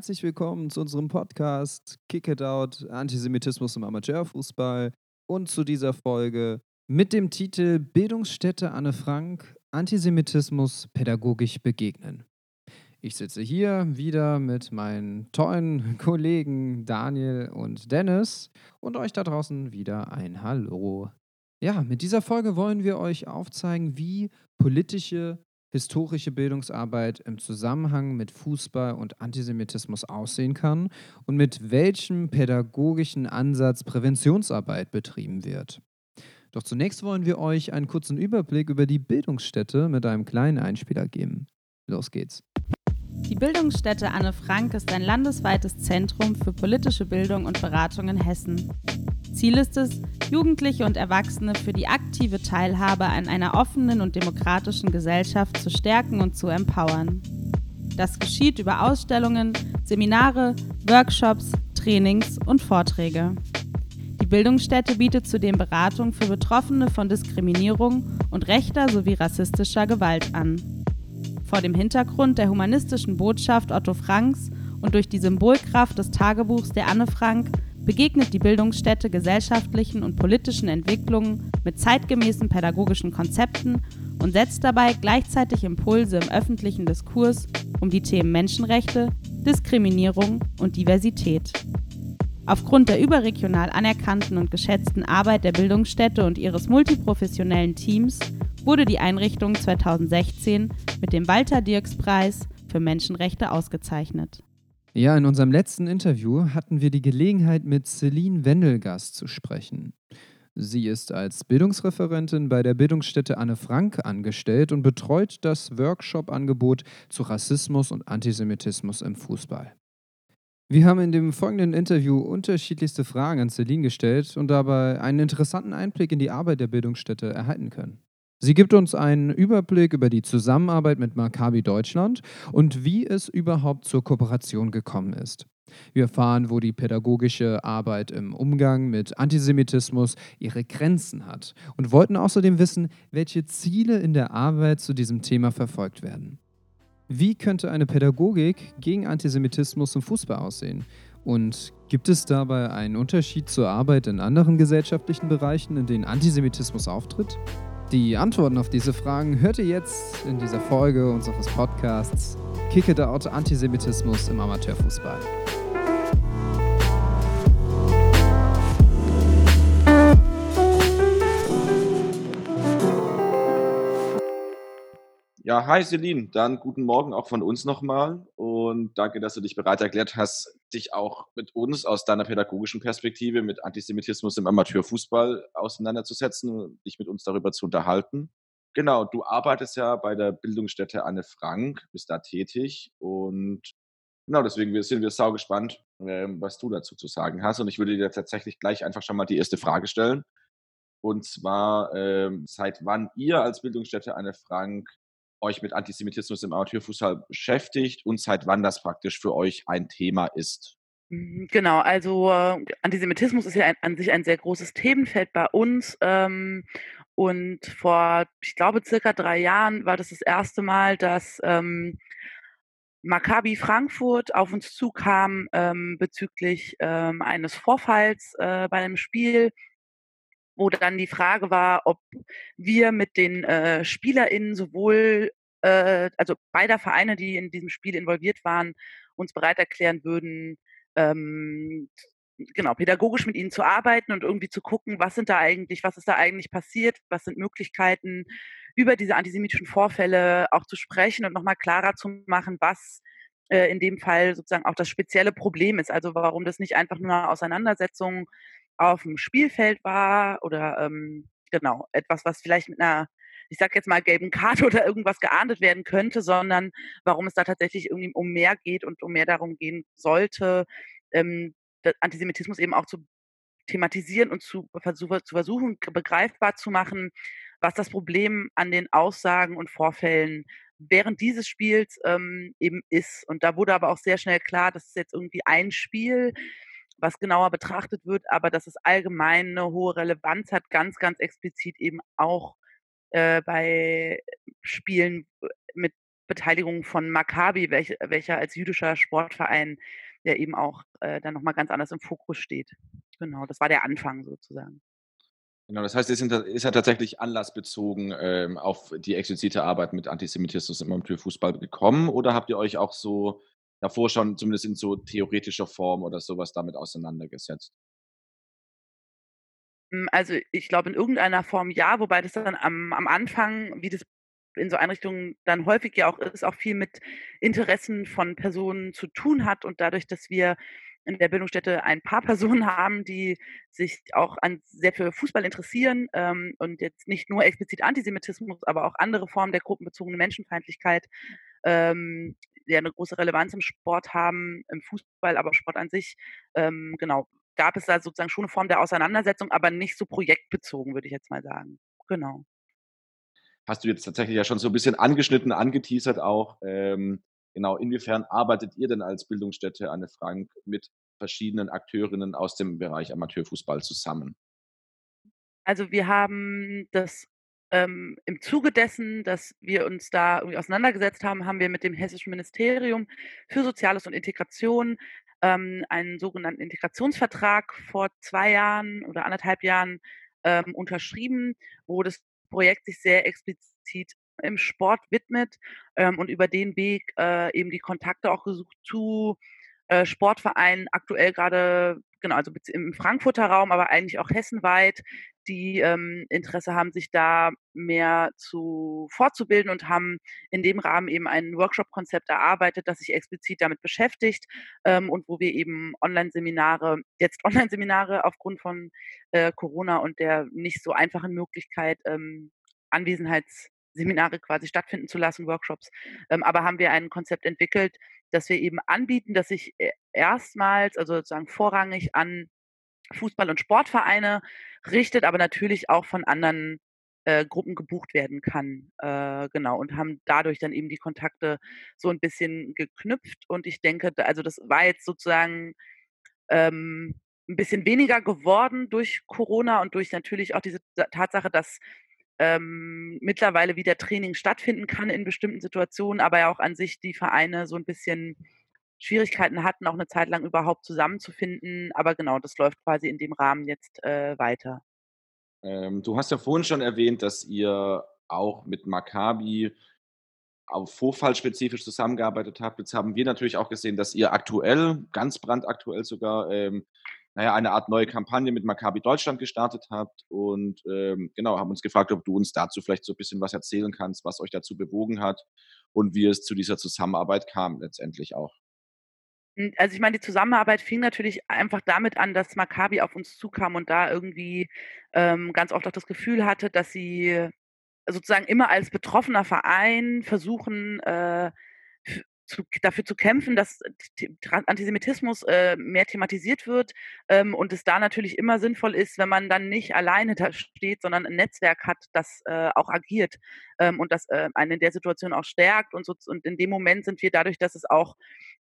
Herzlich willkommen zu unserem Podcast Kick It Out Antisemitismus im Amateurfußball und zu dieser Folge mit dem Titel Bildungsstätte Anne Frank Antisemitismus pädagogisch begegnen. Ich sitze hier wieder mit meinen tollen Kollegen Daniel und Dennis und euch da draußen wieder ein Hallo. Ja, mit dieser Folge wollen wir euch aufzeigen, wie politische historische Bildungsarbeit im Zusammenhang mit Fußball und Antisemitismus aussehen kann und mit welchem pädagogischen Ansatz Präventionsarbeit betrieben wird. Doch zunächst wollen wir euch einen kurzen Überblick über die Bildungsstätte mit einem kleinen Einspieler geben. Los geht's. Die Bildungsstätte Anne Frank ist ein landesweites Zentrum für politische Bildung und Beratung in Hessen. Ziel ist es, Jugendliche und Erwachsene für die aktive Teilhabe an einer offenen und demokratischen Gesellschaft zu stärken und zu empowern. Das geschieht über Ausstellungen, Seminare, Workshops, Trainings und Vorträge. Die Bildungsstätte bietet zudem Beratung für Betroffene von Diskriminierung und rechter sowie rassistischer Gewalt an. Vor dem Hintergrund der humanistischen Botschaft Otto Franks und durch die Symbolkraft des Tagebuchs der Anne Frank begegnet die Bildungsstätte gesellschaftlichen und politischen Entwicklungen mit zeitgemäßen pädagogischen Konzepten und setzt dabei gleichzeitig Impulse im öffentlichen Diskurs um die Themen Menschenrechte, Diskriminierung und Diversität. Aufgrund der überregional anerkannten und geschätzten Arbeit der Bildungsstätte und ihres multiprofessionellen Teams wurde die Einrichtung 2016 mit dem Walter Dirks Preis für Menschenrechte ausgezeichnet. Ja, in unserem letzten Interview hatten wir die Gelegenheit, mit Celine Wendelgast zu sprechen. Sie ist als Bildungsreferentin bei der Bildungsstätte Anne Frank angestellt und betreut das Workshop-Angebot zu Rassismus und Antisemitismus im Fußball. Wir haben in dem folgenden Interview unterschiedlichste Fragen an Celine gestellt und dabei einen interessanten Einblick in die Arbeit der Bildungsstätte erhalten können. Sie gibt uns einen Überblick über die Zusammenarbeit mit Maccabi Deutschland und wie es überhaupt zur Kooperation gekommen ist. Wir erfahren, wo die pädagogische Arbeit im Umgang mit Antisemitismus ihre Grenzen hat und wollten außerdem wissen, welche Ziele in der Arbeit zu diesem Thema verfolgt werden. Wie könnte eine Pädagogik gegen Antisemitismus im Fußball aussehen? Und gibt es dabei einen Unterschied zur Arbeit in anderen gesellschaftlichen Bereichen, in denen Antisemitismus auftritt? Die Antworten auf diese Fragen hört ihr jetzt in dieser Folge unseres Podcasts Kick It Out Antisemitismus im Amateurfußball. Ja, hi Celine, dann guten Morgen auch von uns nochmal und danke, dass du dich bereit erklärt hast, dich auch mit uns aus deiner pädagogischen Perspektive mit Antisemitismus im Amateurfußball auseinanderzusetzen und dich mit uns darüber zu unterhalten. Genau, du arbeitest ja bei der Bildungsstätte Anne Frank, bist da tätig und genau deswegen sind wir sau gespannt, ähm, was du dazu zu sagen hast und ich würde dir tatsächlich gleich einfach schon mal die erste Frage stellen. Und zwar, ähm, seit wann ihr als Bildungsstätte Anne Frank euch mit Antisemitismus im Amateurfußball beschäftigt und seit wann das praktisch für euch ein Thema ist. Mhm, genau, also äh, Antisemitismus ist ja ein, an sich ein sehr großes Themenfeld bei uns. Ähm, und vor, ich glaube, circa drei Jahren war das das erste Mal, dass ähm, Maccabi Frankfurt auf uns zukam ähm, bezüglich ähm, eines Vorfalls äh, bei einem Spiel wo dann die Frage war, ob wir mit den äh, SpielerInnen sowohl, äh, also beider Vereine, die in diesem Spiel involviert waren, uns bereit erklären würden, ähm, genau, pädagogisch mit ihnen zu arbeiten und irgendwie zu gucken, was sind da eigentlich, was ist da eigentlich passiert, was sind Möglichkeiten, über diese antisemitischen Vorfälle auch zu sprechen und nochmal klarer zu machen, was äh, in dem Fall sozusagen auch das spezielle Problem ist. Also warum das nicht einfach nur eine Auseinandersetzung auf dem Spielfeld war oder ähm, genau, etwas, was vielleicht mit einer, ich sag jetzt mal, gelben Karte oder irgendwas geahndet werden könnte, sondern warum es da tatsächlich irgendwie um mehr geht und um mehr darum gehen sollte, ähm, Antisemitismus eben auch zu thematisieren und zu, versuch, zu versuchen, begreifbar zu machen, was das Problem an den Aussagen und Vorfällen während dieses Spiels ähm, eben ist. Und da wurde aber auch sehr schnell klar, das ist jetzt irgendwie ein Spiel, was genauer betrachtet wird, aber dass es allgemein eine hohe Relevanz hat, ganz, ganz explizit eben auch äh, bei Spielen mit Beteiligung von Maccabi, welch, welcher als jüdischer Sportverein der eben auch äh, dann nochmal ganz anders im Fokus steht. Genau, das war der Anfang sozusagen. Genau, das heißt, es ist ja tatsächlich anlassbezogen ähm, auf die explizite Arbeit mit Antisemitismus im Amateurfußball gekommen oder habt ihr euch auch so davor schon zumindest in so theoretischer Form oder sowas damit auseinandergesetzt? Hm, also ich glaube in irgendeiner Form ja, wobei das dann am, am Anfang, wie das in so Einrichtungen dann häufig ja auch ist, auch viel mit Interessen von Personen zu tun hat und dadurch, dass wir in der Bildungsstätte ein paar Personen haben, die sich auch an, sehr für Fußball interessieren ähm, und jetzt nicht nur explizit Antisemitismus, aber auch andere Formen der gruppenbezogenen Menschenfeindlichkeit, ähm, die eine große Relevanz im Sport haben, im Fußball, aber Sport an sich, ähm, genau, gab es da sozusagen schon eine Form der Auseinandersetzung, aber nicht so projektbezogen, würde ich jetzt mal sagen. Genau. Hast du jetzt tatsächlich ja schon so ein bisschen angeschnitten, angeteasert auch. Ähm, Genau, inwiefern arbeitet ihr denn als Bildungsstätte Anne Frank mit verschiedenen Akteurinnen aus dem Bereich Amateurfußball zusammen? Also wir haben das ähm, im Zuge dessen, dass wir uns da irgendwie auseinandergesetzt haben, haben wir mit dem Hessischen Ministerium für Soziales und Integration ähm, einen sogenannten Integrationsvertrag vor zwei Jahren oder anderthalb Jahren ähm, unterschrieben, wo das Projekt sich sehr explizit im Sport widmet ähm, und über den Weg äh, eben die Kontakte auch gesucht zu äh, Sportvereinen, aktuell gerade, genau, also im Frankfurter Raum, aber eigentlich auch hessenweit, die ähm, Interesse haben, sich da mehr zu fortzubilden und haben in dem Rahmen eben ein Workshop-Konzept erarbeitet, das sich explizit damit beschäftigt ähm, und wo wir eben Online-Seminare, jetzt Online-Seminare aufgrund von äh, Corona und der nicht so einfachen Möglichkeit, ähm, Anwesenheits Seminare quasi stattfinden zu lassen, Workshops. Ähm, aber haben wir ein Konzept entwickelt, dass wir eben anbieten, dass sich e, erstmals, also sozusagen vorrangig an Fußball- und Sportvereine richtet, aber natürlich auch von anderen äh, Gruppen gebucht werden kann. Äh, genau, und haben dadurch dann eben die Kontakte so ein bisschen geknüpft. Und ich denke, also das war jetzt sozusagen ähm, ein bisschen weniger geworden durch Corona und durch natürlich auch diese Tatsache, dass ähm, mittlerweile wieder Training stattfinden kann in bestimmten Situationen, aber ja auch an sich die Vereine so ein bisschen Schwierigkeiten hatten, auch eine Zeit lang überhaupt zusammenzufinden. Aber genau, das läuft quasi in dem Rahmen jetzt äh, weiter. Ähm, du hast ja vorhin schon erwähnt, dass ihr auch mit Maccabi auf Vorfall spezifisch zusammengearbeitet habt. Jetzt haben wir natürlich auch gesehen, dass ihr aktuell, ganz brandaktuell sogar, ähm, naja, eine Art neue Kampagne mit Maccabi Deutschland gestartet habt und ähm, genau, haben uns gefragt, ob du uns dazu vielleicht so ein bisschen was erzählen kannst, was euch dazu bewogen hat und wie es zu dieser Zusammenarbeit kam letztendlich auch. Hm, also ich meine, die Zusammenarbeit fing natürlich einfach damit an, dass Maccabi auf uns zukam und da irgendwie ähm, ganz oft auch das Gefühl hatte, dass sie sozusagen immer als betroffener Verein versuchen, äh, zu, dafür zu kämpfen, dass Antisemitismus äh, mehr thematisiert wird ähm, und es da natürlich immer sinnvoll ist, wenn man dann nicht alleine da steht, sondern ein Netzwerk hat, das äh, auch agiert ähm, und das äh, einen in der Situation auch stärkt und, so, und in dem Moment sind wir dadurch, dass es auch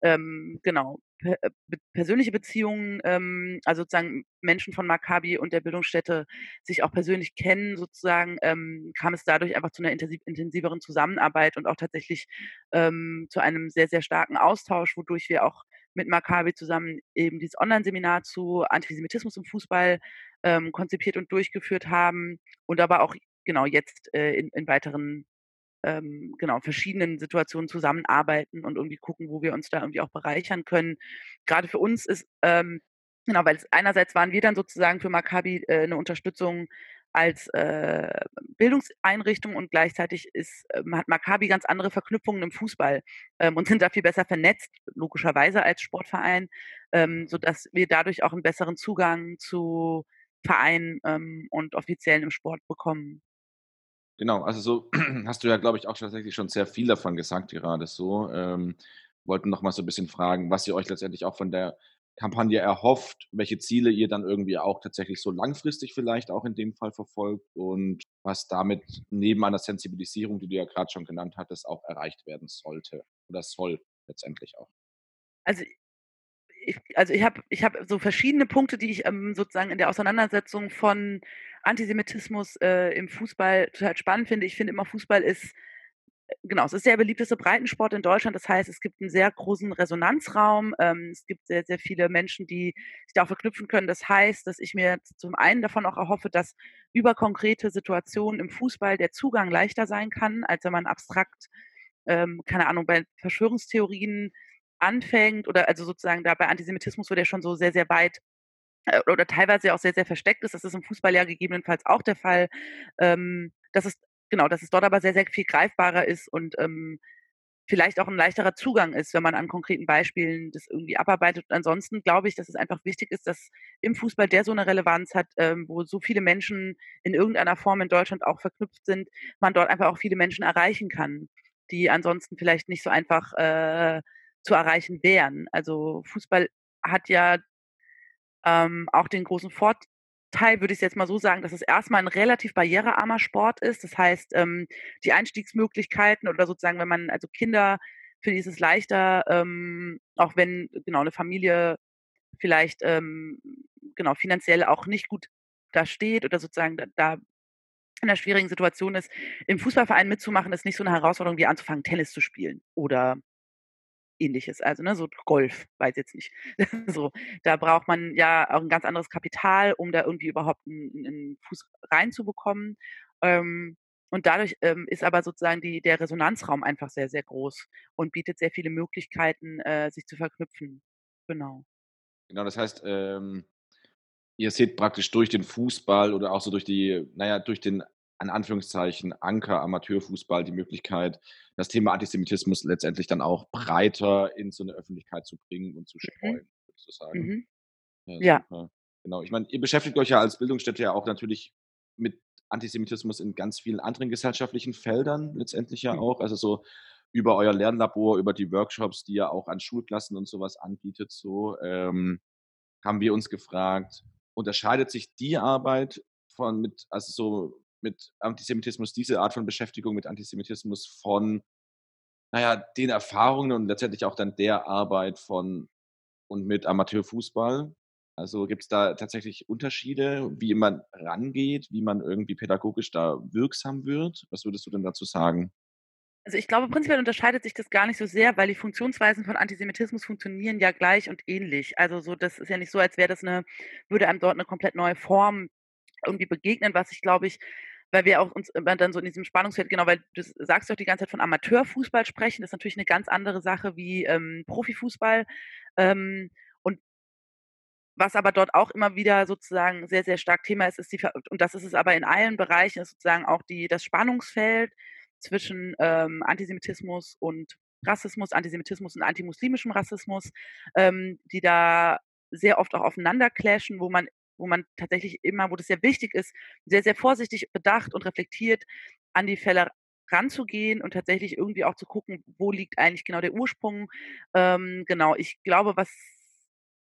ähm, genau, per, äh, persönliche Beziehungen, ähm, also sozusagen Menschen von Maccabi und der Bildungsstätte sich auch persönlich kennen, sozusagen, ähm, kam es dadurch einfach zu einer intensiv, intensiveren Zusammenarbeit und auch tatsächlich ähm, zu einem sehr, sehr starken Austausch, wodurch wir auch mit Maccabi zusammen eben dieses Online-Seminar zu Antisemitismus im Fußball ähm, konzipiert und durchgeführt haben und aber auch genau jetzt äh, in, in weiteren ähm, genau, verschiedenen Situationen zusammenarbeiten und irgendwie gucken, wo wir uns da irgendwie auch bereichern können. Gerade für uns ist, ähm, genau, weil es einerseits waren wir dann sozusagen für Maccabi äh, eine Unterstützung als äh, Bildungseinrichtung und gleichzeitig ist, ähm, hat Maccabi ganz andere Verknüpfungen im Fußball ähm, und sind da viel besser vernetzt, logischerweise als Sportverein, ähm, sodass wir dadurch auch einen besseren Zugang zu Vereinen ähm, und Offiziellen im Sport bekommen. Genau, also so hast du ja, glaube ich, auch tatsächlich schon sehr viel davon gesagt gerade so. Ähm, wollten noch mal so ein bisschen fragen, was ihr euch letztendlich auch von der Kampagne erhofft, welche Ziele ihr dann irgendwie auch tatsächlich so langfristig vielleicht auch in dem Fall verfolgt und was damit neben einer Sensibilisierung, die du ja gerade schon genannt hattest, auch erreicht werden sollte oder soll letztendlich auch. Also ich, also ich habe ich hab so verschiedene Punkte, die ich ähm, sozusagen in der Auseinandersetzung von Antisemitismus äh, im Fußball total spannend finde. Ich finde immer, Fußball ist genau, es ist der beliebteste Breitensport in Deutschland. Das heißt, es gibt einen sehr großen Resonanzraum. Ähm, es gibt sehr, sehr viele Menschen, die sich da auch verknüpfen können. Das heißt, dass ich mir zum einen davon auch erhoffe, dass über konkrete Situationen im Fußball der Zugang leichter sein kann, als wenn man abstrakt, ähm, keine Ahnung, bei Verschwörungstheorien anfängt oder also sozusagen da bei Antisemitismus, wo der schon so sehr, sehr weit äh, oder teilweise auch sehr, sehr versteckt ist. Das ist im Fußball ja gegebenenfalls auch der Fall. Ähm, dass es genau, dass es dort aber sehr, sehr viel greifbarer ist und ähm, vielleicht auch ein leichterer Zugang ist, wenn man an konkreten Beispielen das irgendwie abarbeitet. Und ansonsten glaube ich, dass es einfach wichtig ist, dass im Fußball, der so eine Relevanz hat, ähm, wo so viele Menschen in irgendeiner Form in Deutschland auch verknüpft sind, man dort einfach auch viele Menschen erreichen kann, die ansonsten vielleicht nicht so einfach äh, zu erreichen wären. Also Fußball hat ja ähm, auch den großen Vorteil, Teil würde ich jetzt mal so sagen, dass es erstmal ein relativ barrierearmer Sport ist. Das heißt, ähm, die Einstiegsmöglichkeiten oder sozusagen, wenn man, also Kinder, für die ist es leichter, ähm, auch wenn genau eine Familie vielleicht ähm, genau finanziell auch nicht gut da steht oder sozusagen da, da in einer schwierigen Situation ist, im Fußballverein mitzumachen, ist nicht so eine Herausforderung wie anzufangen, Tennis zu spielen oder ähnliches. Also, ne, so Golf, weiß jetzt nicht. so, da braucht man ja auch ein ganz anderes Kapital, um da irgendwie überhaupt einen, einen Fuß reinzubekommen. Ähm, und dadurch ähm, ist aber sozusagen die, der Resonanzraum einfach sehr, sehr groß und bietet sehr viele Möglichkeiten, äh, sich zu verknüpfen. Genau. Genau, das heißt, ähm, ihr seht praktisch durch den Fußball oder auch so durch die, naja, durch den an Anführungszeichen Anker Amateurfußball die Möglichkeit, das Thema Antisemitismus letztendlich dann auch breiter in so eine Öffentlichkeit zu bringen und zu mhm. streuen, mhm. würdest du sagen? Mhm. Ja, ja. Genau. Ich meine, ihr beschäftigt euch ja als Bildungsstätte ja auch natürlich mit Antisemitismus in ganz vielen anderen gesellschaftlichen Feldern letztendlich ja mhm. auch. Also so über euer Lernlabor, über die Workshops, die ihr auch an Schulklassen und sowas anbietet, so ähm, haben wir uns gefragt, unterscheidet sich die Arbeit von mit, also so mit Antisemitismus, diese Art von Beschäftigung mit Antisemitismus von, naja, den Erfahrungen und letztendlich auch dann der Arbeit von und mit Amateurfußball? Also gibt es da tatsächlich Unterschiede, wie man rangeht, wie man irgendwie pädagogisch da wirksam wird? Was würdest du denn dazu sagen? Also ich glaube, prinzipiell unterscheidet sich das gar nicht so sehr, weil die Funktionsweisen von Antisemitismus funktionieren ja gleich und ähnlich. Also so, das ist ja nicht so, als wäre das eine, würde einem dort eine komplett neue Form irgendwie begegnen, was ich glaube ich weil wir auch uns immer dann so in diesem Spannungsfeld, genau, weil du sagst doch die ganze Zeit von Amateurfußball sprechen, das ist natürlich eine ganz andere Sache wie ähm, Profifußball. Ähm, und was aber dort auch immer wieder sozusagen sehr, sehr stark Thema ist, ist die, und das ist es aber in allen Bereichen, ist sozusagen auch die, das Spannungsfeld zwischen ähm, Antisemitismus und Rassismus, Antisemitismus und antimuslimischem Rassismus, ähm, die da sehr oft auch aufeinander clashen, wo man wo man tatsächlich immer, wo das sehr wichtig ist, sehr, sehr vorsichtig, bedacht und reflektiert an die Fälle ranzugehen und tatsächlich irgendwie auch zu gucken, wo liegt eigentlich genau der Ursprung. Ähm, genau, ich glaube, was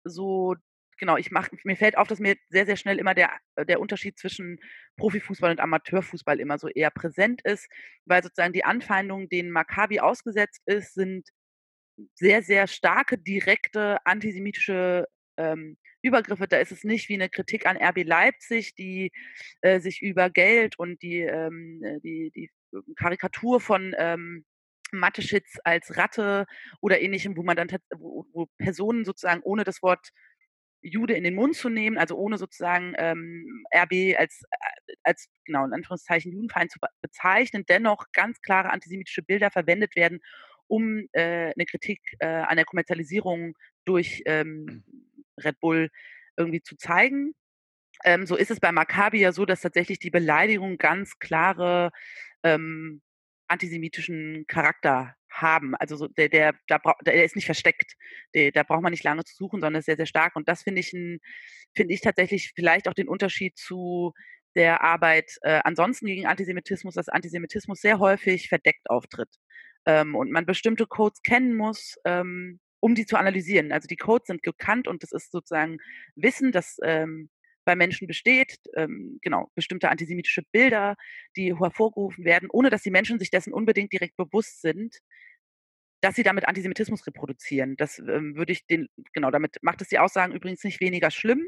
so, genau, ich mache, mir fällt auf, dass mir sehr, sehr schnell immer der, der Unterschied zwischen Profifußball und Amateurfußball immer so eher präsent ist, weil sozusagen die Anfeindungen, denen Maccabi ausgesetzt ist, sind sehr, sehr starke, direkte antisemitische ähm, Übergriffe. Da ist es nicht wie eine Kritik an RB Leipzig, die äh, sich über Geld und die, ähm, äh, die, die Karikatur von ähm, Mateschitz als Ratte oder ähnlichem, wo man dann wo, wo Personen sozusagen ohne das Wort Jude in den Mund zu nehmen, also ohne sozusagen ähm, RB als, äh, als genau in Anführungszeichen Judenfeind zu bezeichnen, dennoch ganz klare antisemitische Bilder verwendet werden, um äh, eine Kritik äh, an der Kommerzialisierung durch ähm, Red Bull irgendwie zu zeigen. Ähm, so ist es bei Maccabi ja so, dass tatsächlich die Beleidigungen ganz klare ähm, antisemitischen Charakter haben. Also so der, der, der, der ist nicht versteckt. Der, da braucht man nicht lange zu suchen, sondern ist sehr, sehr stark. Und das finde ich, finde ich tatsächlich vielleicht auch den Unterschied zu der Arbeit äh, ansonsten gegen Antisemitismus, dass Antisemitismus sehr häufig verdeckt auftritt ähm, und man bestimmte Codes kennen muss, ähm, um die zu analysieren. Also die Codes sind bekannt und das ist sozusagen Wissen, das ähm, bei Menschen besteht, ähm, genau, bestimmte antisemitische Bilder, die hervorgerufen werden, ohne dass die Menschen sich dessen unbedingt direkt bewusst sind, dass sie damit Antisemitismus reproduzieren. Das ähm, würde ich den, genau, damit macht es die Aussagen übrigens nicht weniger schlimm,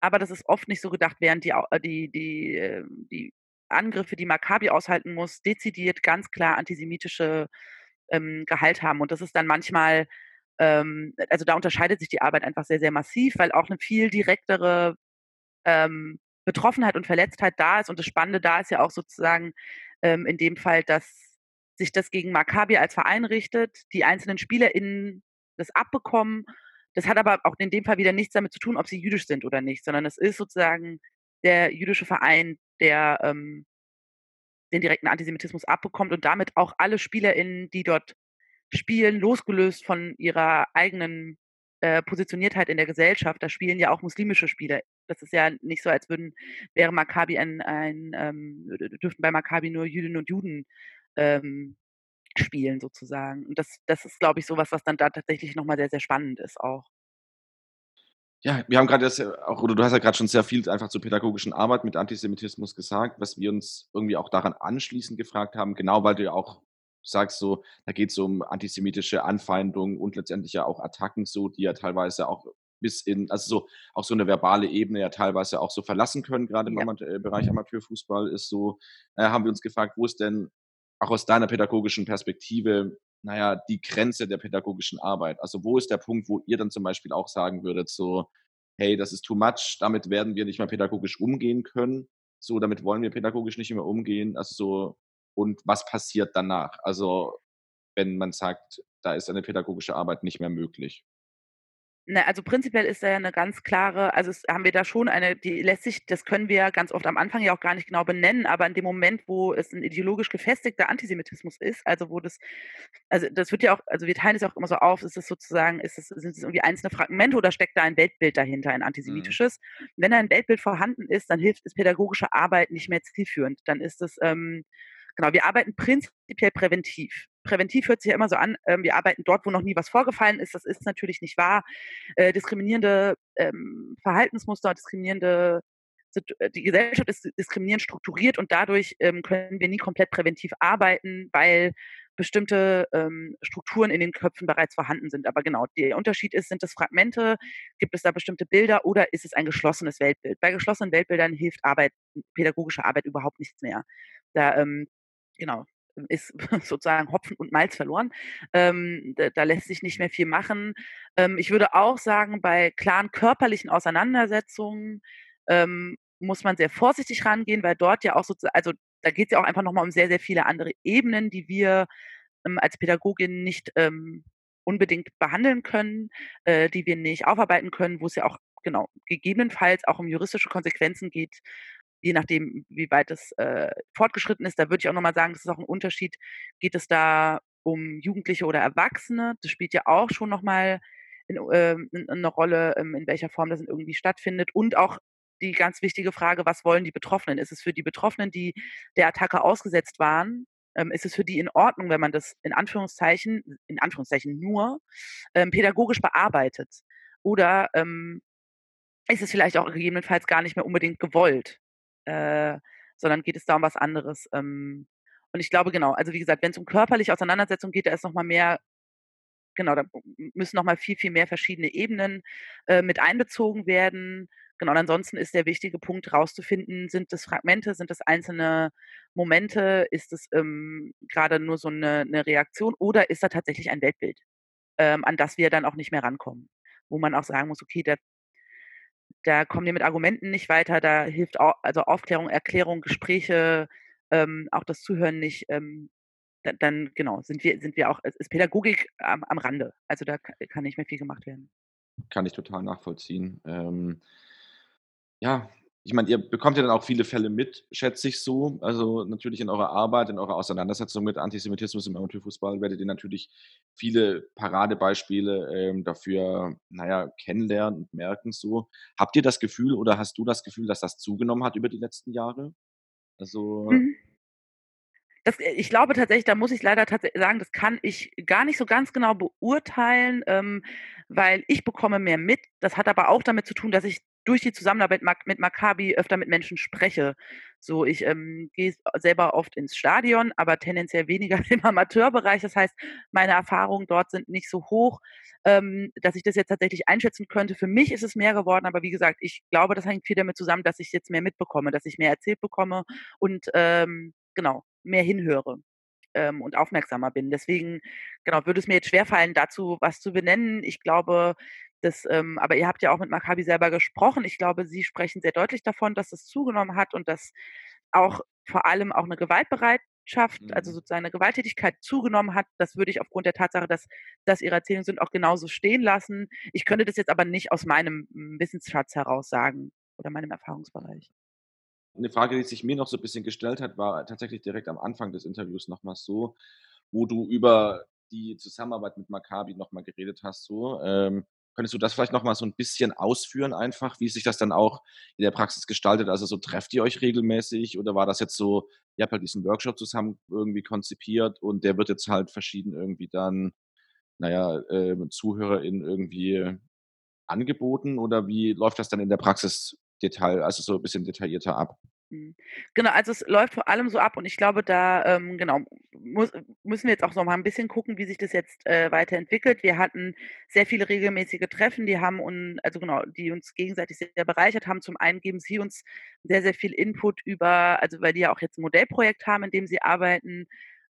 aber das ist oft nicht so gedacht, während die, die, die, ähm, die Angriffe, die Maccabi aushalten muss, dezidiert ganz klar antisemitische ähm, Gehalt haben. Und das ist dann manchmal, ähm, also da unterscheidet sich die Arbeit einfach sehr, sehr massiv, weil auch eine viel direktere ähm, Betroffenheit und Verletztheit da ist. Und das Spannende da ist ja auch sozusagen ähm, in dem Fall, dass sich das gegen Maccabi als Verein richtet, die einzelnen SpielerInnen das abbekommen. Das hat aber auch in dem Fall wieder nichts damit zu tun, ob sie jüdisch sind oder nicht, sondern es ist sozusagen der jüdische Verein, der ähm, den direkten Antisemitismus abbekommt und damit auch alle SpielerInnen, die dort spielen, losgelöst von ihrer eigenen äh, Positioniertheit in der Gesellschaft. Da spielen ja auch muslimische Spieler. Das ist ja nicht so, als würden, wäre Maccabi ein, ein ähm, dürften bei Maccabi nur Jüdinnen und Juden ähm, spielen sozusagen. Und das, das ist, glaube ich, sowas, was dann da tatsächlich nochmal sehr, sehr spannend ist auch. Ja, wir haben gerade das auch, oder du hast ja gerade schon sehr viel einfach zur pädagogischen Arbeit mit Antisemitismus gesagt, was wir uns irgendwie auch daran anschließend gefragt haben, genau weil du ja auch sagst, so, da geht es um antisemitische Anfeindungen und letztendlich ja auch Attacken, so, die ja teilweise auch bis in, also so, auch so eine verbale Ebene ja teilweise auch so verlassen können, gerade ja. im äh, Bereich Amateurfußball ist so, äh, haben wir uns gefragt, wo ist denn auch aus deiner pädagogischen Perspektive naja, die Grenze der pädagogischen Arbeit? Also wo ist der Punkt, wo ihr dann zum Beispiel auch sagen würdet, so, hey, das ist too much, damit werden wir nicht mehr pädagogisch umgehen können, so, damit wollen wir pädagogisch nicht mehr umgehen, also so, und was passiert danach? Also, wenn man sagt, da ist eine pädagogische Arbeit nicht mehr möglich. Ne, also prinzipiell ist da ja 'ne ganz klare also haben wir da schon eine die lässt sich das können wir ja ganz oft am Anfang ja auch gar nicht genau benennen, aber in dem Moment, wo es 'n ideologisch gefestigter Antisemitismus ist, also wo das also das wird ja auch also wir teilen es ja auch immer so auf, ist es sozusagen ist es sind es irgendwie einzelne Fragmente oder steckt da ein Weltbild dahinter, ein Mhm. antisemitisches? Wenn da ein Weltbild vorhanden ist, dann hilft es pädagogische Arbeit nicht mehr zielführend. Dann ist es, ähm genau, wir arbeiten prinzipiell präventiv präventiv hört sich ja immer so an, ähm, wir arbeiten dort, wo noch nie was vorgefallen ist. Das ist natürlich nicht wahr. Äh, diskriminierende ähm, Verhaltensmuster, diskriminierende äh, die Gesellschaft ist diskriminierend strukturiert und dadurch ähm, können wir nie komplett präventiv arbeiten, weil bestimmte ähm, Strukturen in den Köpfen bereits vorhanden sind. Aber genau, der Unterschied ist, sind das Fragmente, gibt es da bestimmte Bilder oder ist es ein geschlossenes Weltbild? Bei geschlossenen Weltbildern hilft Arbeit, pädagogische Arbeit überhaupt nichts mehr. Da, ähm, genau, ist sozusagen Hopfen und Malz verloren. Ähm, da, da, lässt sich nicht mehr viel machen. Ähm, ich würde auch sagen, bei klaren körperlichen Auseinandersetzungen ähm, muss man sehr vorsichtig rangehen, weil dort ja auch sozusagen, also da geht es ja auch einfach nochmal um sehr, sehr viele andere Ebenen, die wir ähm, als Pädagogin nicht ähm, unbedingt behandeln können, äh, die wir nicht aufarbeiten können, wo es ja auch genau gegebenenfalls auch um juristische Konsequenzen geht, je nachdem, wie weit es äh, fortgeschritten ist. Da würde ich auch nochmal sagen, das ist auch ein Unterschied. Geht es da um Jugendliche oder Erwachsene? Das spielt ja auch schon nochmal in, äh, in, eine Rolle, ähm, in welcher Form das irgendwie stattfindet. Und auch die ganz wichtige Frage, was wollen die Betroffenen? Ist es für die Betroffenen, die der Attacke ausgesetzt waren, ähm, ist es für die in Ordnung, wenn man das in Anführungszeichen, in Anführungszeichen nur ähm, pädagogisch bearbeitet? Oder ähm, ist es vielleicht auch gegebenenfalls gar nicht mehr unbedingt gewollt? Äh, sondern geht es da um was anderes. Ähm, und ich glaube, genau, also wie gesagt, wenn es um körperliche Auseinandersetzung geht, da ist nochmal mehr, genau, da müssen nochmal viel, viel mehr verschiedene Ebenen äh, mit einbezogen werden. Genau, und ansonsten ist der wichtige Punkt rauszufinden, sind das Fragmente, sind das einzelne Momente, ist es ähm, gerade nur so eine, eine, Reaktion oder ist da tatsächlich ein Weltbild, ähm, an das wir dann auch nicht mehr rankommen, wo man auch sagen muss, okay, der da kommen wir mit Argumenten nicht weiter, da hilft auch, also Aufklärung, Erklärung, Gespräche, ähm, auch das Zuhören nicht. Ähm, dann, dann, genau, sind wir, sind wir auch, ist Pädagogik am, am Rande. Also da kann nicht mehr viel gemacht werden. Kann ich total nachvollziehen. Ähm, ja, ich meine, ihr bekommt ja dann auch viele Fälle mit, schätze ich so. Also natürlich in eurer Arbeit, in eurer Auseinandersetzung mit Antisemitismus im Amateurfußball werdet ihr natürlich viele Paradebeispiele ähm, dafür, naja, kennenlernen und merken so. Habt ihr das Gefühl oder hast du das Gefühl, dass das zugenommen hat über die letzten Jahre? Also. Mhm. Das, äh, ich glaube tatsächlich, da muss ich leider sagen, das kann ich gar nicht so ganz genau beurteilen, ähm, weil ich bekomme mehr mit. Das hat aber auch damit zu tun, dass ich durch die Zusammenarbeit mit Maccabi öfter mit Menschen spreche. So, ich ähm, gehe selber oft ins Stadion, aber tendenziell weniger im Amateurbereich. Das heißt, meine Erfahrungen dort sind nicht so hoch, ähm, dass ich das jetzt tatsächlich einschätzen könnte. Für mich ist es mehr geworden, aber wie gesagt, ich glaube, das hängt viel damit zusammen, dass ich jetzt mehr mitbekomme, dass ich mehr erzählt bekomme und ähm, genau mehr hinhöre ähm, und aufmerksamer bin. Deswegen, genau, würde es mir jetzt schwerfallen, dazu was zu benennen. Ich glaube, das, ähm, aber ihr habt ja auch mit Maccabi selber gesprochen. Ich glaube, sie sprechen sehr deutlich davon, dass es zugenommen hat und dass auch vor allem auch eine Gewaltbereitschaft, also mhm. also sozusagen eine Gewalttätigkeit zugenommen hat. Das würde ich aufgrund der Tatsache, dass das ihre Erzählungen sind, auch genauso stehen lassen. Ich könnte das jetzt aber nicht aus meinem hm, Wissensschatz heraus sagen oder meinem Erfahrungsbereich. Eine Frage, die sich mir noch so ein bisschen gestellt hat, war tatsächlich direkt am Anfang des Interviews nochmal so, wo du über die Zusammenarbeit mit Maccabi nochmal geredet hast. So, ähm, könntest du das vielleicht nochmal so ein bisschen ausführen einfach, wie sich das dann auch in der Praxis gestaltet? Also so trefft ihr euch regelmäßig oder war das jetzt so, ihr habt halt diesen Workshop zusammen irgendwie konzipiert und der wird jetzt halt verschieden irgendwie dann, naja, äh, ZuhörerInnen irgendwie angeboten oder wie läuft das dann in der Praxis Detail, also so ein bisschen detaillierter ab. Mhm. Genau, also es läuft vor allem so ab und ich glaube, da ähm, genau muss, müssen wir jetzt auch noch mal ein bisschen gucken, wie sich das jetzt äh, weiterentwickelt. Wir hatten sehr viele regelmäßige Treffen, die haben uns, also genau, die uns gegenseitig sehr bereichert haben. Zum einen geben sie uns sehr, sehr viel Input über, also weil die ja auch jetzt ein Modellprojekt haben, in dem sie arbeiten,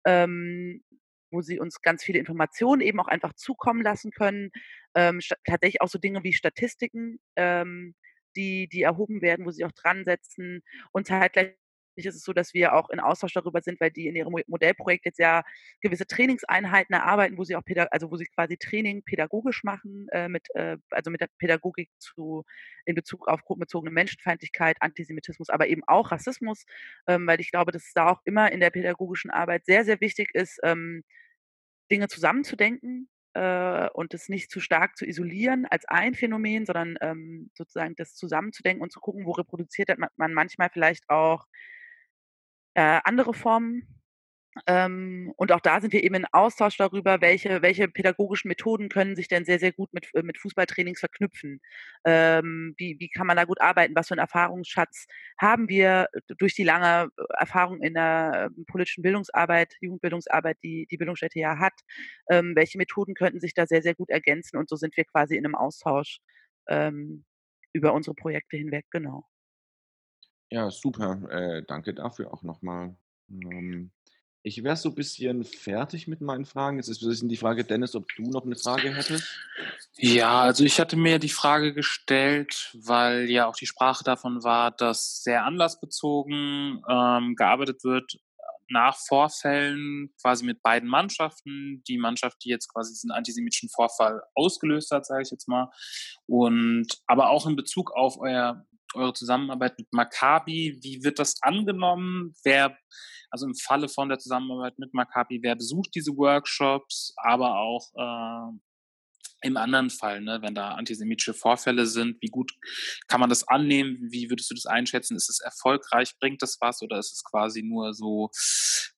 ähm, wo sie uns ganz viele Informationen eben auch einfach zukommen lassen können. Ähm, tatsächlich auch so Dinge wie Statistiken. Ähm, die, die erhoben werden, wo sie auch dran setzen. Und zeitgleich ist es so, dass wir auch in Austausch darüber sind, weil die in ihrem Modellprojekt jetzt ja gewisse Trainingseinheiten erarbeiten, wo sie auch also wo sie quasi Training pädagogisch machen, äh, mit, äh, also mit der Pädagogik zu in Bezug auf gruppenbezogene Menschenfeindlichkeit, Antisemitismus, aber eben auch Rassismus, ähm, weil ich glaube, dass es da auch immer in der pädagogischen Arbeit sehr, sehr wichtig ist, ähm, Dinge zusammenzudenken, äh, und es nicht zu stark zu isolieren als ein Phänomen, sondern ähm, sozusagen das zusammenzudenken und zu gucken, wo reproduziert man manchmal vielleicht auch äh, andere Formen ähm, und auch da sind wir eben in Austausch darüber, welche, welche pädagogischen Methoden können sich denn sehr, sehr gut mit, äh, mit Fußballtrainings verknüpfen. Ähm, wie, wie kann man da gut arbeiten? Was für einen Erfahrungsschatz haben wir durch die lange Erfahrung in der ähm, politischen Bildungsarbeit, Jugendbildungsarbeit, die die Bildungsstätte ja hat? Ähm, welche Methoden könnten sich da sehr, sehr gut ergänzen? Und so sind wir quasi in einem Austausch ähm, über unsere Projekte hinweg, genau. Ja, super. Äh, danke dafür auch nochmal. Ich wäre so ein bisschen fertig mit meinen Fragen. Jetzt ist ein bisschen die Frage, Dennis, ob du noch eine Frage hättest? Ja, also ich hatte mir die Frage gestellt, weil ja auch die Sprache davon war, dass sehr anlassbezogen ähm, gearbeitet wird nach Vorfällen quasi mit beiden Mannschaften. Die Mannschaft, die jetzt quasi diesen antisemitischen Vorfall ausgelöst hat, sage ich jetzt mal. Und aber auch in Bezug auf euer, eure Zusammenarbeit mit Maccabi, wie wird das angenommen? Wer also im Falle von der Zusammenarbeit mit Maccabi, wer besucht diese Workshops, aber auch äh, im anderen Fall, ne, wenn da antisemitische Vorfälle sind, wie gut kann man das annehmen? Wie würdest du das einschätzen? Ist es erfolgreich? Bringt das was? Oder ist es quasi nur so,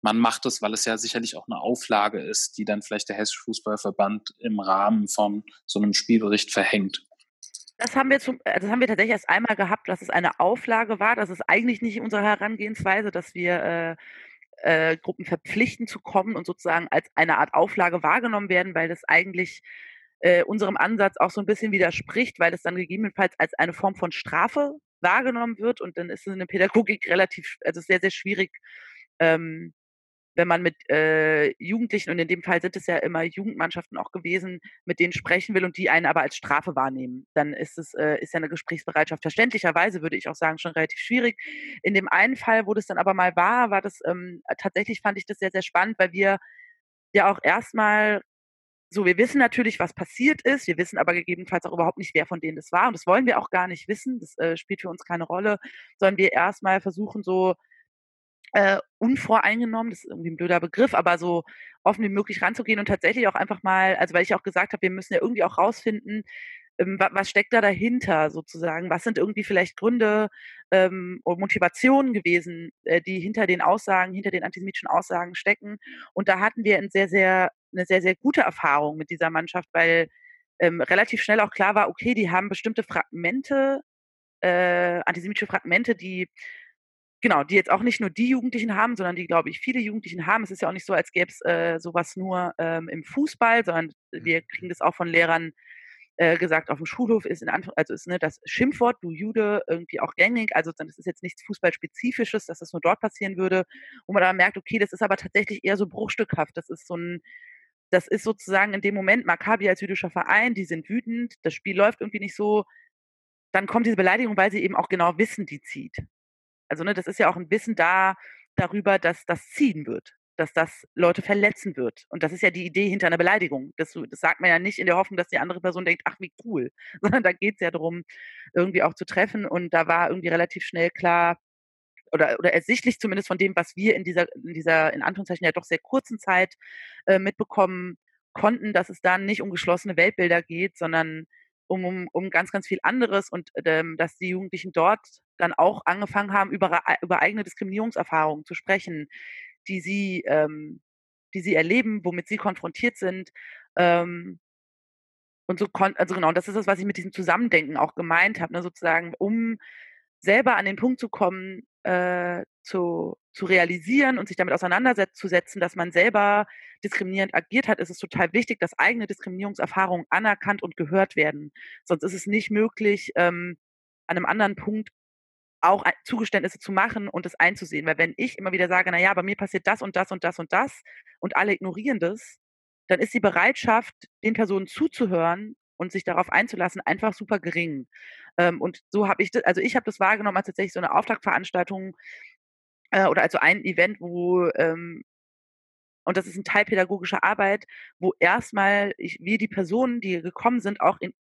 man macht es, weil es ja sicherlich auch eine Auflage ist, die dann vielleicht der Hessische Fußballverband im Rahmen von so einem Spielbericht verhängt? Das haben wir zum, äh, das haben wir tatsächlich erst einmal gehabt, dass es eine Auflage war. Das ist eigentlich nicht unsere Herangehensweise, dass wir äh, äh, Gruppen verpflichten zu kommen und sozusagen als eine Art Auflage wahrgenommen werden, weil das eigentlich äh, unserem Ansatz auch so ein bisschen widerspricht, weil es dann gegebenenfalls als eine Form von Strafe wahrgenommen wird und dann ist es in der Pädagogik relativ, also sehr, sehr schwierig, ähm, wenn man mit äh, Jugendlichen, und in dem Fall sind es ja immer Jugendmannschaften auch gewesen, mit denen sprechen will und die einen aber als Strafe wahrnehmen, dann ist es äh, ist ja eine Gesprächsbereitschaft verständlicherweise, würde ich auch sagen, schon relativ schwierig. In dem einen Fall, wo das dann aber mal war, war das ähm, tatsächlich fand ich das sehr, sehr spannend, weil wir ja auch erstmal so, wir wissen natürlich, was passiert ist. Wir wissen aber gegebenenfalls auch überhaupt nicht, wer von denen das war. Und das wollen wir auch gar nicht wissen. Das äh, spielt für uns keine Rolle, sondern wir erstmal versuchen, so äh, unvoreingenommen, das ist irgendwie ein blöder Begriff, aber so offen wie möglich ranzugehen und tatsächlich auch einfach mal, also weil ich auch gesagt habe, wir müssen ja irgendwie auch rausfinden, ähm, was, was steckt da dahinter sozusagen? Was sind irgendwie vielleicht Gründe ähm, oder Motivationen gewesen, äh, die hinter den Aussagen, hinter den antisemitischen Aussagen stecken? Und da hatten wir ein sehr, sehr, eine sehr, sehr gute Erfahrung mit dieser Mannschaft, weil ähm, relativ schnell auch klar war, okay, die haben bestimmte Fragmente äh, antisemitische Fragmente, die genau, die jetzt auch nicht nur die Jugendlichen haben, sondern die, glaube ich, viele Jugendlichen haben. Es ist ja auch nicht so, als gäbe es äh, sowas nur ähm, im Fußball, sondern wir mhm. kriegen das auch von Lehrern äh, gesagt, auf dem Schulhof ist in Anführungszeichen, also ist ne, das Schimpfwort, du Jude, irgendwie auch gängig. Also das ist jetzt nichts Fußballspezifisches, dass das nur dort passieren würde, wo man da merkt, okay, das ist aber tatsächlich eher so bruchstückhaft. Das ist so ein, das ist sozusagen in dem Moment, Maccabi als jüdischer Verein, die sind wütend, das Spiel läuft irgendwie nicht so, dann kommt diese Beleidigung, weil sie eben auch genau wissen, die zieht. Also ne, das ist ja auch ein Wissen da darüber, dass das ziehen wird, dass das Leute verletzen wird. Und das ist ja die Idee hinter einer Beleidigung. Das, das sagt man ja nicht in der Hoffnung, dass die andere Person denkt, ach wie cool, sondern da geht es ja darum, irgendwie auch zu treffen. Und da war irgendwie relativ schnell klar, oder, oder ersichtlich zumindest von dem, was wir in dieser, in dieser, in Anführungszeichen ja doch sehr kurzen Zeit äh, mitbekommen konnten, dass es da nicht um geschlossene Weltbilder geht, sondern um, um, um ganz, ganz viel anderes und ähm, dass die Jugendlichen dort dann auch angefangen haben, über, über eigene Diskriminierungserfahrungen zu sprechen, die sie, ähm, die sie erleben, womit sie konfrontiert sind. Ähm, und so, also genau, das ist das, was ich mit diesem Zusammendenken auch gemeint habe, ne, sozusagen, um selber an den Punkt zu kommen, äh, zu, zu realisieren und sich damit auseinanderzusetzen, dass man selber diskriminierend agiert hat, ist es total wichtig, dass eigene Diskriminierungserfahrungen anerkannt und gehört werden. Sonst ist es nicht möglich, ähm, an einem anderen Punkt auch Zugeständnisse zu machen und es einzusehen. Weil wenn ich immer wieder sage, na ja, bei mir passiert das und das und das und das und alle ignorieren das, dann ist die Bereitschaft, den Personen zuzuhören und sich darauf einzulassen, einfach super gering. Ähm, und so habe ich das, also ich habe das wahrgenommen als tatsächlich so eine Auftaktveranstaltung äh, oder also ein Event, wo ähm, und das ist ein Teil pädagogischer Arbeit, wo erstmal ich, wir die Personen, die gekommen sind, auch in,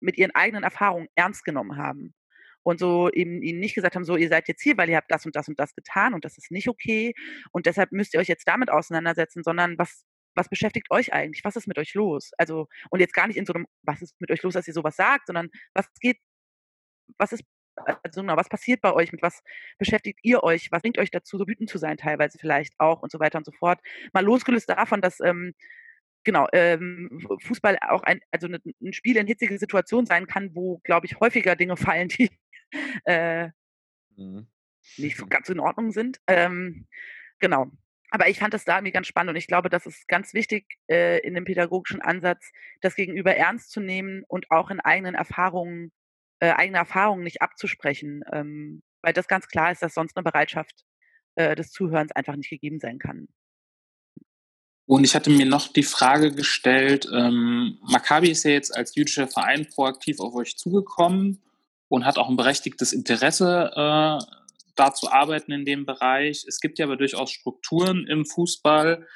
mit ihren eigenen Erfahrungen ernst genommen haben. Und so eben ihnen nicht gesagt haben, so, ihr seid jetzt hier, weil ihr habt das und das und das getan und das ist nicht okay. Und deshalb müsst ihr euch jetzt damit auseinandersetzen, sondern was, was beschäftigt euch eigentlich? Was ist mit euch los? Also, und jetzt gar nicht in so einem, was ist mit euch los, dass ihr sowas sagt, sondern was geht, was ist, also genau, was passiert bei euch? Mit was beschäftigt ihr euch? Was bringt euch dazu, so wütend zu sein, teilweise vielleicht auch und so weiter und so fort? Mal losgelöst davon, dass, ähm, genau, ähm, Fußball auch ein, also ne, ein Spiel in hitzige Situation sein kann, wo, glaube ich, häufiger Dinge fallen, die äh, mhm. nicht so ganz in Ordnung sind. Ähm, genau aber ich fand das da irgendwie ganz spannend und ich glaube, das ist ganz wichtig äh, in dem pädagogischen Ansatz, das Gegenüber ernst zu nehmen und auch in eigenen Erfahrungen, äh, eigene Erfahrungen nicht abzusprechen, ähm, weil das ganz klar ist, dass sonst eine Bereitschaft äh, des Zuhörens einfach nicht gegeben sein kann. Und ich hatte mir noch die Frage gestellt, ähm, Maccabi ist ja jetzt als jüdischer Verein proaktiv auf euch zugekommen und hat auch ein berechtigtes Interesse äh, da zu arbeiten in dem Bereich. Es gibt ja aber durchaus Strukturen im Fußball,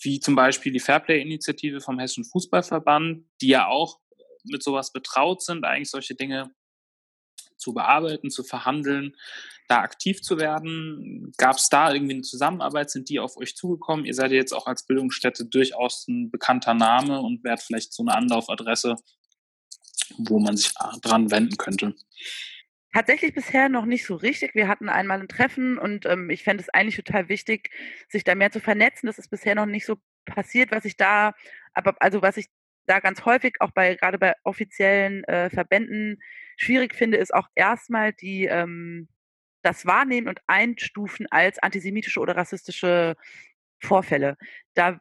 wie zum Beispiel die Fairplay-Initiative vom Hessischen Fußballverband, die ja auch mit sowas betraut sind, eigentlich solche Dinge zu bearbeiten, zu verhandeln, da aktiv zu werden. Gab es da irgendwie eine Zusammenarbeit? Sind die auf euch zugekommen? Ihr seid ja jetzt auch als Bildungsstätte durchaus ein bekannter Name und wärt vielleicht so eine Anlaufadresse, wo man sich dran wenden könnte. Tatsächlich bisher noch nicht so richtig. Wir hatten einmal ein Treffen und ähm, ich fände es eigentlich total wichtig, sich da mehr zu vernetzen. Das ist bisher noch nicht so passiert, was ich da, aber also was ich da ganz häufig auch bei gerade bei offiziellen äh, Verbänden schwierig finde, ist auch erstmal die ähm, das Wahrnehmen und Einstufen als antisemitische oder rassistische Vorfälle. Da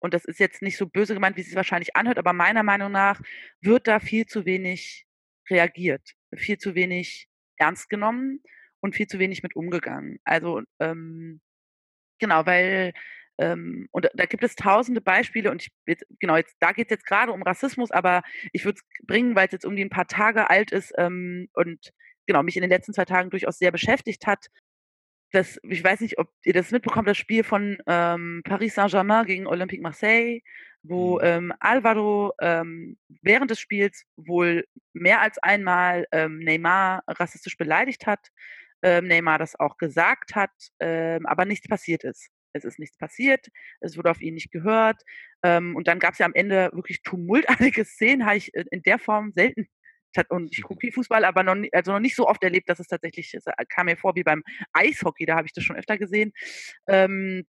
und das ist jetzt nicht so böse gemeint, wie es sich wahrscheinlich anhört, aber meiner Meinung nach wird da viel zu wenig reagiert viel zu wenig ernst genommen und viel zu wenig mit umgegangen. Also ähm, genau, weil ähm, und da gibt es tausende Beispiele und ich, jetzt, genau, jetzt, da geht es jetzt gerade um Rassismus, aber ich würde es bringen, weil es jetzt um die ein paar Tage alt ist ähm, und genau, mich in den letzten zwei Tagen durchaus sehr beschäftigt hat. Das, ich weiß nicht, ob ihr das mitbekommt, das Spiel von ähm, Paris Saint-Germain gegen Olympique Marseille, wo mhm. ähm, Alvaro ähm, während des Spiels wohl mehr als einmal ähm, Neymar rassistisch beleidigt hat, ähm, Neymar das auch gesagt hat, ähm, aber nichts passiert ist. Es ist nichts passiert, es wurde auf ihn nicht gehört. Ähm, und dann gab es ja am Ende wirklich tumultartige Szenen, habe ich in der Form selten und ich gucke viel Fußball, aber noch, also noch nicht so oft erlebt, dass es tatsächlich es kam mir vor wie beim Eishockey, da habe ich das schon öfter gesehen. Ähm,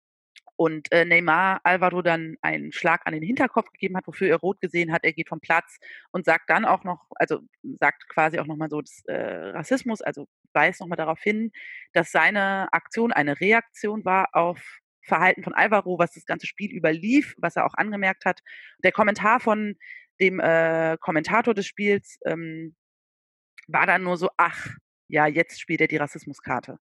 und äh, Neymar Alvaro dann einen Schlag an den Hinterkopf gegeben hat, wofür er rot gesehen hat, er geht vom Platz und sagt dann auch noch, also sagt quasi auch nochmal so das, äh, Rassismus, also weist nochmal darauf hin, dass seine Aktion eine Reaktion war auf Verhalten von Alvaro, was das ganze Spiel überlief, was er auch angemerkt hat. Der Kommentar von dem äh, Kommentator des Spiels ähm, war dann nur so, ach, ja, jetzt spielt er die Rassismuskarte.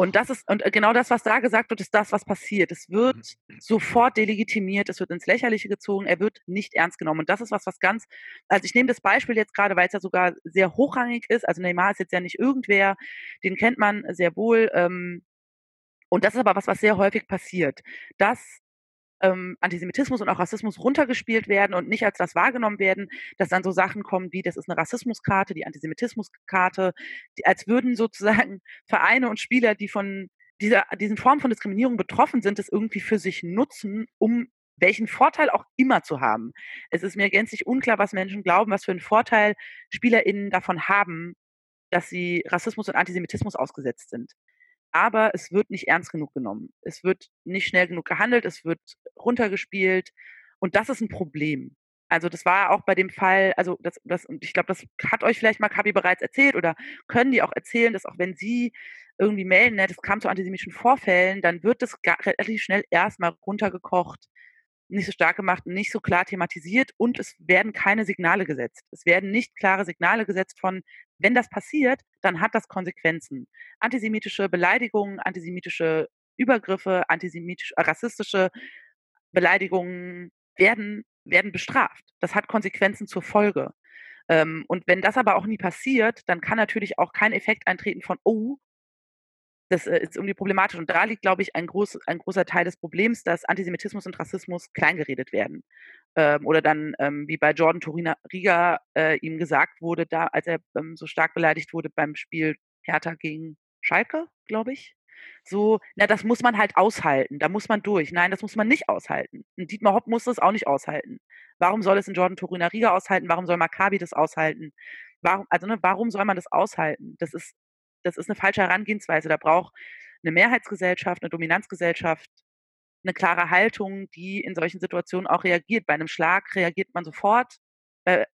Und das ist, und genau das, was da gesagt wird, ist das, was passiert. Es wird mhm. sofort delegitimiert, es wird ins Lächerliche gezogen, er wird nicht ernst genommen. Und das ist was, was ganz, also ich nehme das Beispiel jetzt gerade, weil es ja sogar sehr hochrangig ist. Also Neymar ist jetzt ja nicht irgendwer, den kennt man sehr wohl. Ähm, und das ist aber was, was sehr häufig passiert, dass ähm, Antisemitismus und auch Rassismus runtergespielt werden und nicht als das wahrgenommen werden, dass dann so Sachen kommen wie, das ist eine Rassismuskarte, die Antisemitismuskarte, die, als würden sozusagen Vereine und Spieler, die von dieser, diesen Formen von Diskriminierung betroffen sind, es irgendwie für sich nutzen, um welchen Vorteil auch immer zu haben. Es ist mir gänzlich unklar, was Menschen glauben, was für einen Vorteil SpielerInnen davon haben, dass sie Rassismus und Antisemitismus ausgesetzt sind aber es wird nicht ernst genug genommen. Es wird nicht schnell genug gehandelt, es wird runtergespielt und das ist ein Problem. Also das war auch bei dem Fall, also das, das und ich glaube, das hat euch vielleicht Maccabi bereits erzählt oder können die auch erzählen, dass auch wenn sie irgendwie melden, ne, das kam zu antisemitischen Vorfällen, dann wird das relativ schnell erstmal runtergekocht, nicht so stark gemacht, nicht so klar thematisiert und es werden keine Signale gesetzt. Es werden nicht klare Signale gesetzt von, wenn das passiert, dann hat das Konsequenzen. Antisemitische Beleidigungen, antisemitische Übergriffe, antisemitische, äh, rassistische Beleidigungen werden, werden bestraft. Das hat Konsequenzen zur Folge. Ähm, und wenn das aber auch nie passiert, dann kann natürlich auch kein Effekt eintreten von, oh, das äh, ist irgendwie problematisch. Und da liegt, glaube ich, ein, groß, ein großer Teil des Problems, dass Antisemitismus und Rassismus kleingeredet werden. Ähm, oder dann, ähm, wie bei Jordan Torina Riga äh, ihm gesagt wurde, da, als er ähm, so stark beleidigt wurde beim Spiel Hertha gegen Schalke, glaube ich. So, na, das muss man halt aushalten, da muss man durch. Nein, das muss man nicht aushalten. Und Dietmar Hopp muss das auch nicht aushalten. Warum soll es in Jordan Torina Riga aushalten? Warum soll Maccabi das aushalten? Warum, also, ne, warum soll man das aushalten? Das ist das ist eine falsche Herangehensweise. Da braucht eine Mehrheitsgesellschaft, eine Dominanzgesellschaft eine klare Haltung, die in solchen Situationen auch reagiert. Bei einem Schlag reagiert man sofort, bei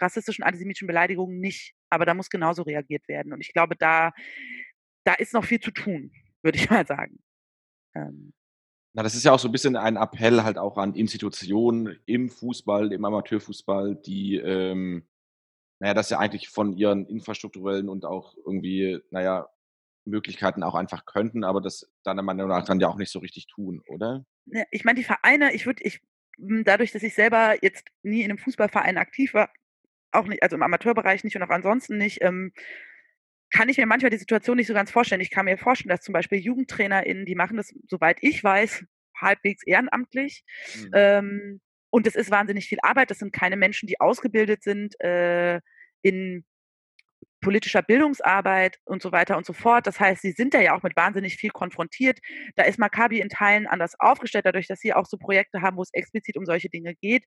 rassistischen, antisemitischen Beleidigungen nicht. Aber da muss genauso reagiert werden. Und ich glaube, da, da ist noch viel zu tun, würde ich mal sagen. Ähm. Na, das ist ja auch so ein bisschen ein Appell halt auch an Institutionen im Fußball, im Amateurfußball, die ähm, naja, dass sie eigentlich von ihren infrastrukturellen und auch irgendwie, naja, Möglichkeiten auch einfach könnten, aber das deiner Meinung nach dann ja auch nicht so richtig tun, oder? Ja, ich meine, die Vereine, ich würde, ich, hm, dadurch, dass ich selber jetzt nie in einem Fußballverein aktiv war, auch nicht, also im Amateurbereich nicht und auch ansonsten nicht, ähm, kann ich mir manchmal die Situation nicht so ganz vorstellen. Ich kann mir vorstellen, dass zum Beispiel JugendtrainerInnen, die machen das, soweit ich weiß, halbwegs ehrenamtlich. Mhm. Ähm, und es ist wahnsinnig viel Arbeit. Das sind keine Menschen, die ausgebildet sind äh, in politischer Bildungsarbeit und so weiter und so fort. Das heißt, sie sind da ja auch mit wahnsinnig viel konfrontiert. Da ist Maccabi in Teilen anders aufgestellt, dadurch, dass sie auch so Projekte haben, wo es explizit um solche Dinge geht.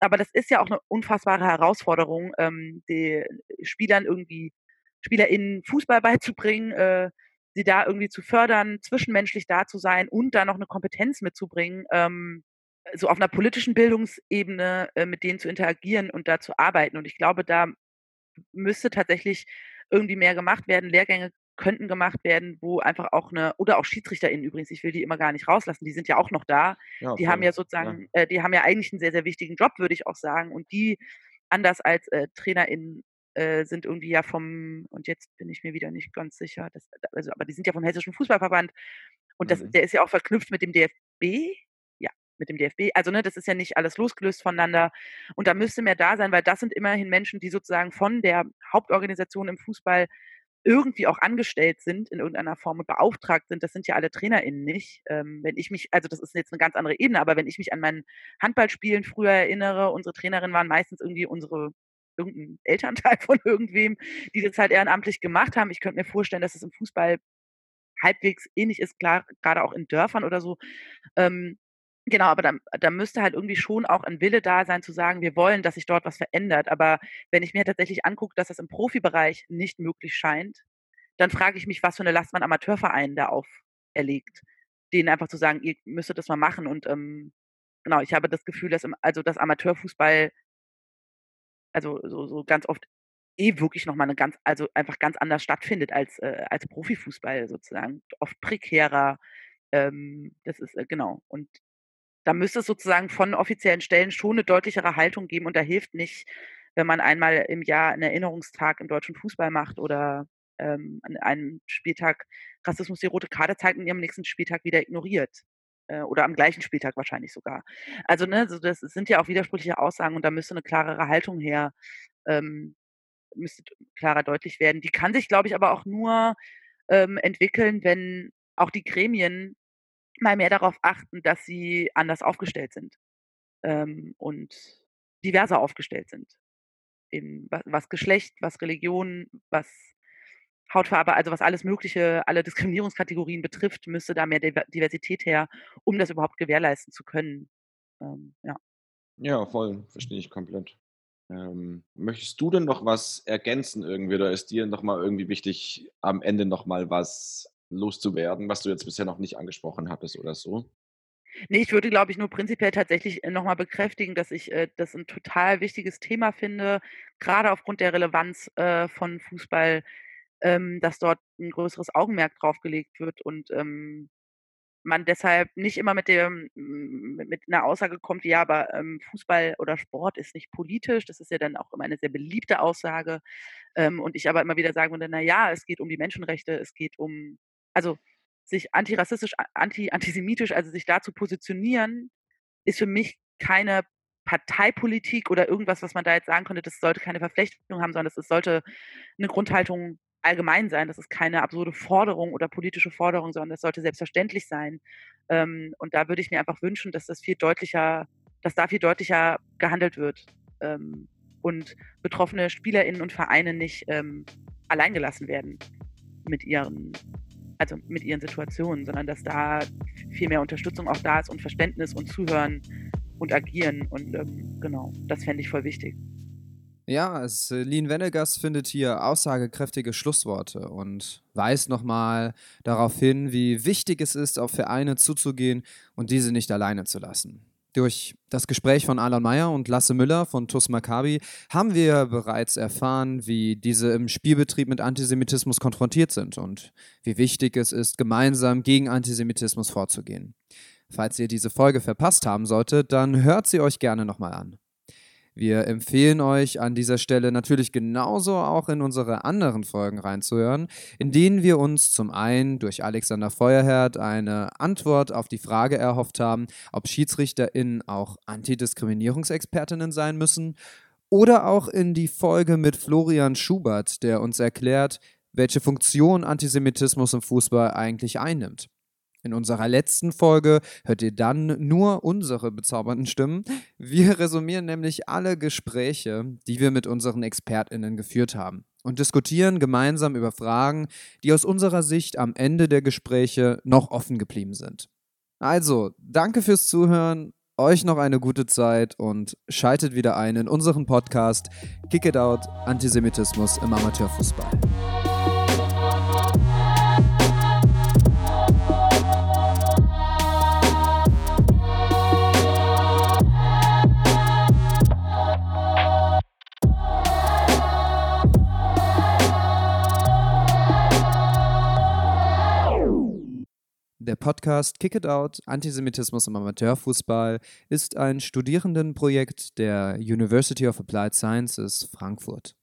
Aber das ist ja auch eine unfassbare Herausforderung, ähm, die Spielern irgendwie, SpielerInnen Fußball beizubringen, äh, sie da irgendwie zu fördern, zwischenmenschlich da zu sein und da noch eine Kompetenz mitzubringen, ähm, so auf einer politischen Bildungsebene äh, mit denen zu interagieren und da zu arbeiten. Und ich glaube, da müsste tatsächlich irgendwie mehr gemacht werden. Lehrgänge könnten gemacht werden, wo einfach auch eine, oder auch SchiedsrichterInnen übrigens, ich will die immer gar nicht rauslassen, die sind ja auch noch da. Ja, die haben ja sozusagen, ja. Äh, die haben ja eigentlich einen sehr, sehr wichtigen Job, würde ich auch sagen. Und die, anders als äh, TrainerInnen, äh, sind irgendwie ja vom, und jetzt bin ich mir wieder nicht ganz sicher, das, also, aber die sind ja vom Hessischen Fußballverband und das, mhm. der ist ja auch verknüpft mit dem DFB, mit dem DFB. Also ne, das ist ja nicht alles losgelöst voneinander. Und da müsste mehr da sein, weil das sind immerhin Menschen, die sozusagen von der Hauptorganisation im Fußball irgendwie auch angestellt sind in irgendeiner Form und beauftragt sind. Das sind ja alle TrainerInnen nicht. Ähm, wenn ich mich, also das ist jetzt eine ganz andere Ebene, aber wenn ich mich an meinen Handballspielen früher erinnere, unsere Trainerinnen waren meistens irgendwie unsere irgendein Elternteil von irgendwem, die das halt ehrenamtlich gemacht haben. Ich könnte mir vorstellen, dass es im Fußball halbwegs ähnlich ist, klar, gerade auch in Dörfern oder so. Ähm, Genau, aber da, da müsste halt irgendwie schon auch ein Wille da sein, zu sagen, wir wollen, dass sich dort was verändert. Aber wenn ich mir tatsächlich angucke, dass das im Profibereich nicht möglich scheint, dann frage ich mich, was für eine Last man Amateurvereinen da auferlegt. denen einfach zu sagen, ihr müsstet das mal machen. Und ähm, genau, ich habe das Gefühl, dass im, also das Amateurfußball, also so, so ganz oft eh wirklich nochmal eine ganz, also einfach ganz anders stattfindet als, äh, als Profifußball sozusagen. Oft prekärer. Ähm, das ist, äh, genau. Und da müsste es sozusagen von offiziellen Stellen schon eine deutlichere Haltung geben und da hilft nicht, wenn man einmal im Jahr einen Erinnerungstag im deutschen Fußball macht oder ähm, an einem Spieltag Rassismus die rote Karte zeigt und am nächsten Spieltag wieder ignoriert. Äh, oder am gleichen Spieltag wahrscheinlich sogar. Also, ne, so das sind ja auch widersprüchliche Aussagen und da müsste eine klarere Haltung her, ähm, müsste klarer deutlich werden. Die kann sich, glaube ich, aber auch nur ähm, entwickeln, wenn auch die Gremien mal mehr darauf achten, dass sie anders aufgestellt sind ähm, und diverser aufgestellt sind. In, was, was Geschlecht, was Religion, was Hautfarbe, also was alles Mögliche, alle Diskriminierungskategorien betrifft, müsste da mehr Diversität her, um das überhaupt gewährleisten zu können. Ähm, ja. Ja, voll, verstehe ich komplett. Ähm, möchtest du denn noch was ergänzen irgendwie oder ist dir noch mal irgendwie wichtig, am Ende noch mal was loszuwerden, was du jetzt bisher noch nicht angesprochen hattest oder so? Nee, ich würde, glaube ich, nur prinzipiell tatsächlich äh, nochmal bekräftigen, dass ich äh, das ein total wichtiges Thema finde, gerade aufgrund der Relevanz äh, von Fußball, ähm, dass dort ein größeres Augenmerk drauf gelegt wird und ähm, man deshalb nicht immer mit dem mit einer Aussage kommt, ja, aber ähm, Fußball oder Sport ist nicht politisch. Das ist ja dann auch immer eine sehr beliebte Aussage. Ähm, und ich aber immer wieder sagen würde, na ja, es geht um die Menschenrechte, es geht um also sich antirassistisch, anti, antisemitisch, also sich da zu positionieren, ist für mich keine Parteipolitik oder irgendwas, was man da jetzt sagen könnte, das sollte keine Verflechtung haben, sondern es sollte eine Grundhaltung allgemein sein. Das ist keine absurde Forderung oder politische Forderung, sondern das sollte selbstverständlich sein. Ähm, und da würde ich mir einfach wünschen, dass das viel deutlicher, dass da viel deutlicher gehandelt wird ähm, und betroffene SpielerInnen und Vereine nicht ähm, alleingelassen werden mit ihren also mit ihren Situationen, sondern dass da viel mehr Unterstützung auch da ist und Verständnis und Zuhören und Agieren. Und ähm, genau, das fände ich voll wichtig. Ja, Celine Venegas findet hier aussagekräftige Schlussworte und weist nochmal darauf hin, wie wichtig es ist, auf Vereine zuzugehen und diese nicht alleine zu lassen. Durch das Gespräch von Alan Meyer und Lasse Müller von TUS Maccabi haben wir bereits erfahren, wie diese im Spielbetrieb mit Antisemitismus konfrontiert sind und wie wichtig es ist, gemeinsam gegen Antisemitismus vorzugehen. Falls ihr diese Folge verpasst haben solltet, dann hört sie euch gerne nochmal an. Wir empfehlen euch an dieser Stelle natürlich genauso auch in unsere anderen Folgen reinzuhören, in denen wir uns zum einen durch Alexander Feuerherd eine Antwort auf die Frage erhofft haben, ob SchiedsrichterInnen auch Antidiskriminierungsexpertinnen sein müssen, oder auch in die Folge mit Florian Schubert, der uns erklärt, welche Funktion Antisemitismus im Fußball eigentlich einnimmt. In unserer letzten Folge hört ihr dann nur unsere bezaubernden Stimmen. Wir resümieren nämlich alle Gespräche, die wir mit unseren ExpertInnen geführt haben und diskutieren gemeinsam über Fragen, die aus unserer Sicht am Ende der Gespräche noch offen geblieben sind. Also, danke fürs Zuhören, euch noch eine gute Zeit und schaltet wieder ein in unseren Podcast Kick It Out Antisemitismus im Amateurfußball. Der Podcast Kick It Out, Antisemitismus im Amateurfußball, ist ein Studierendenprojekt der University of Applied Sciences Frankfurt.